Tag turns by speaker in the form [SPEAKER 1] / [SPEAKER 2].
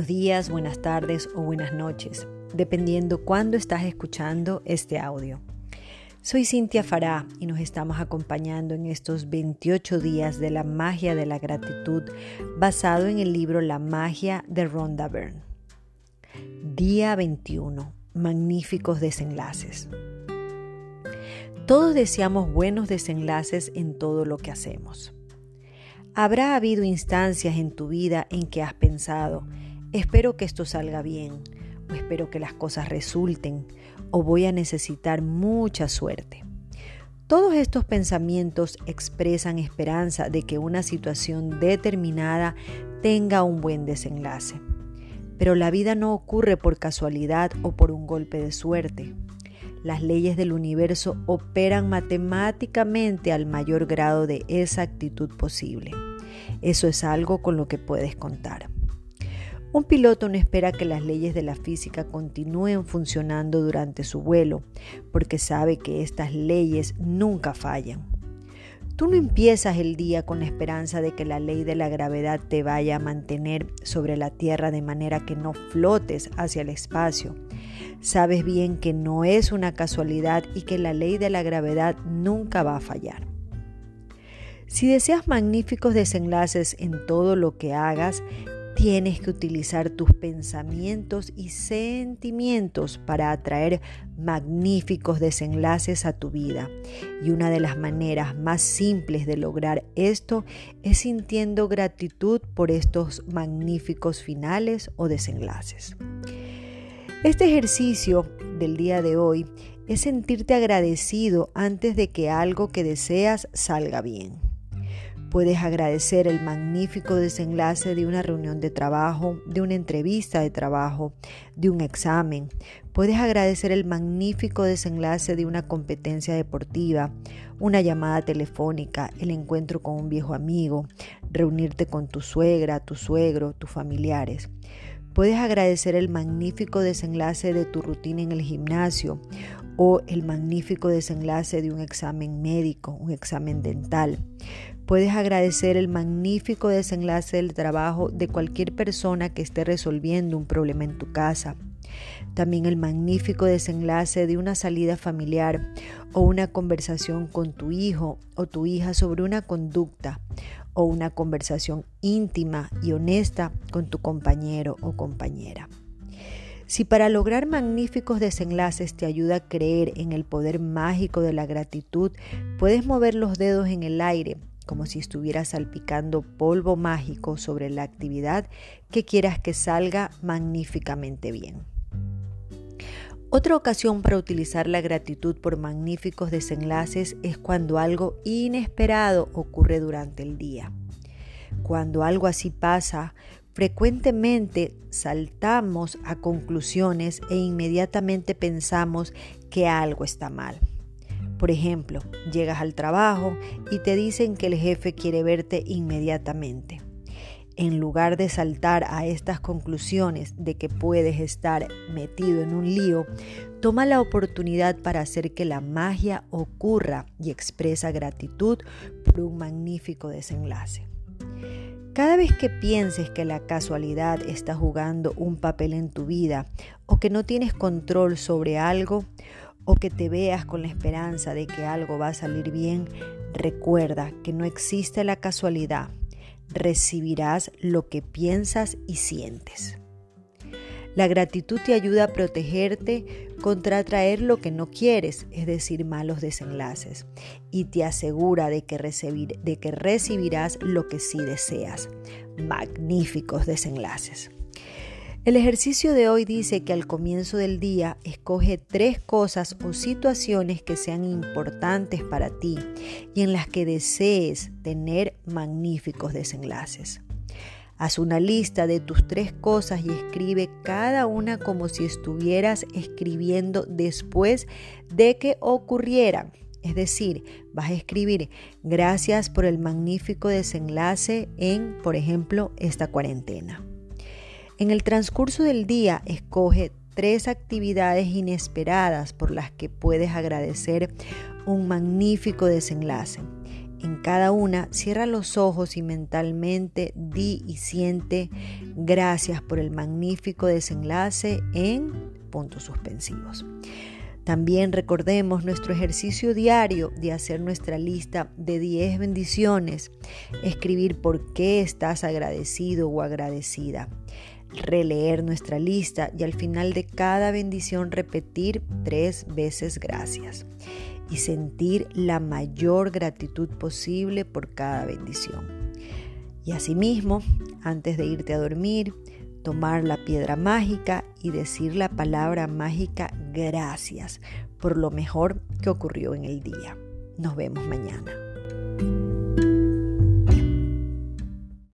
[SPEAKER 1] Buenos días, buenas tardes o buenas noches, dependiendo cuándo estás escuchando este audio. Soy Cintia Fará y nos estamos acompañando en estos 28 días de la magia de la gratitud basado en el libro La magia de Rhonda Byrne. Día 21. Magníficos desenlaces. Todos deseamos buenos desenlaces en todo lo que hacemos. Habrá habido instancias en tu vida en que has pensado, espero que esto salga bien, o espero que las cosas resulten, o voy a necesitar mucha suerte. Todos estos pensamientos expresan esperanza de que una situación determinada tenga un buen desenlace. Pero la vida no ocurre por casualidad o por un golpe de suerte. Las leyes del universo operan matemáticamente al mayor grado de exactitud posible. Eso es algo con lo que puedes contar. Un piloto no espera que las leyes de la física continúen funcionando durante su vuelo, porque sabe que estas leyes nunca fallan. Tú no empiezas el día con la esperanza de que la ley de la gravedad te vaya a mantener sobre la Tierra de manera que no flotes hacia el espacio. Sabes bien que no es una casualidad y que la ley de la gravedad nunca va a fallar. Si deseas magníficos desenlaces en todo lo que hagas, tienes que utilizar tus pensamientos y sentimientos para atraer magníficos desenlaces a tu vida. Y una de las maneras más simples de lograr esto es sintiendo gratitud por estos magníficos finales o desenlaces. Este ejercicio del día de hoy es sentirte agradecido antes de que algo que deseas salga bien. Puedes agradecer el magnífico desenlace de una reunión de trabajo, de una entrevista de trabajo, de un examen. Puedes agradecer el magnífico desenlace de una competencia deportiva, una llamada telefónica, el encuentro con un viejo amigo, reunirte con tu suegra, tu suegro, tus familiares. Puedes agradecer el magnífico desenlace de tu rutina en el gimnasio o el magnífico desenlace de un examen médico, un examen dental. Puedes agradecer el magnífico desenlace del trabajo de cualquier persona que esté resolviendo un problema en tu casa. También el magnífico desenlace de una salida familiar o una conversación con tu hijo o tu hija sobre una conducta o una conversación íntima y honesta con tu compañero o compañera. Si para lograr magníficos desenlaces te ayuda a creer en el poder mágico de la gratitud, puedes mover los dedos en el aire como si estuvieras salpicando polvo mágico sobre la actividad que quieras que salga magníficamente bien. Otra ocasión para utilizar la gratitud por magníficos desenlaces es cuando algo inesperado ocurre durante el día. Cuando algo así pasa, frecuentemente saltamos a conclusiones e inmediatamente pensamos que algo está mal. Por ejemplo, llegas al trabajo y te dicen que el jefe quiere verte inmediatamente en lugar de saltar a estas conclusiones de que puedes estar metido en un lío, toma la oportunidad para hacer que la magia ocurra y expresa gratitud por un magnífico desenlace. Cada vez que pienses que la casualidad está jugando un papel en tu vida o que no tienes control sobre algo o que te veas con la esperanza de que algo va a salir bien, recuerda que no existe la casualidad recibirás lo que piensas y sientes. La gratitud te ayuda a protegerte contra atraer lo que no quieres, es decir, malos desenlaces, y te asegura de que, recibirás lo que sí deseas, magníficos desenlaces. El ejercicio de hoy dice que al comienzo del día escoge tres cosas o situaciones que sean importantes para ti y en las que desees tener magníficos desenlaces. Haz una lista de tus tres cosas y escribe cada una como si estuvieras escribiendo después de que ocurrieran. Es decir, vas a escribir gracias por el magnífico desenlace en, por ejemplo, esta cuarentena. En el transcurso del día escoge tres actividades inesperadas por las que puedes agradecer un magnífico desenlace. En cada una, cierra los ojos y mentalmente di y siente gracias por el magnífico desenlace en puntos suspensivos. También recordemos nuestro ejercicio diario de hacer nuestra lista de 10 bendiciones, escribir por qué estás agradecido o agradecida, releer nuestra lista y al final de cada bendición repetir tres veces gracias y sentir la mayor gratitud posible por cada bendición. Y asimismo, antes de irte a dormir, tomar la piedra mágica y decir la palabra mágica gracias por lo mejor que ocurrió en el día. Nos vemos mañana.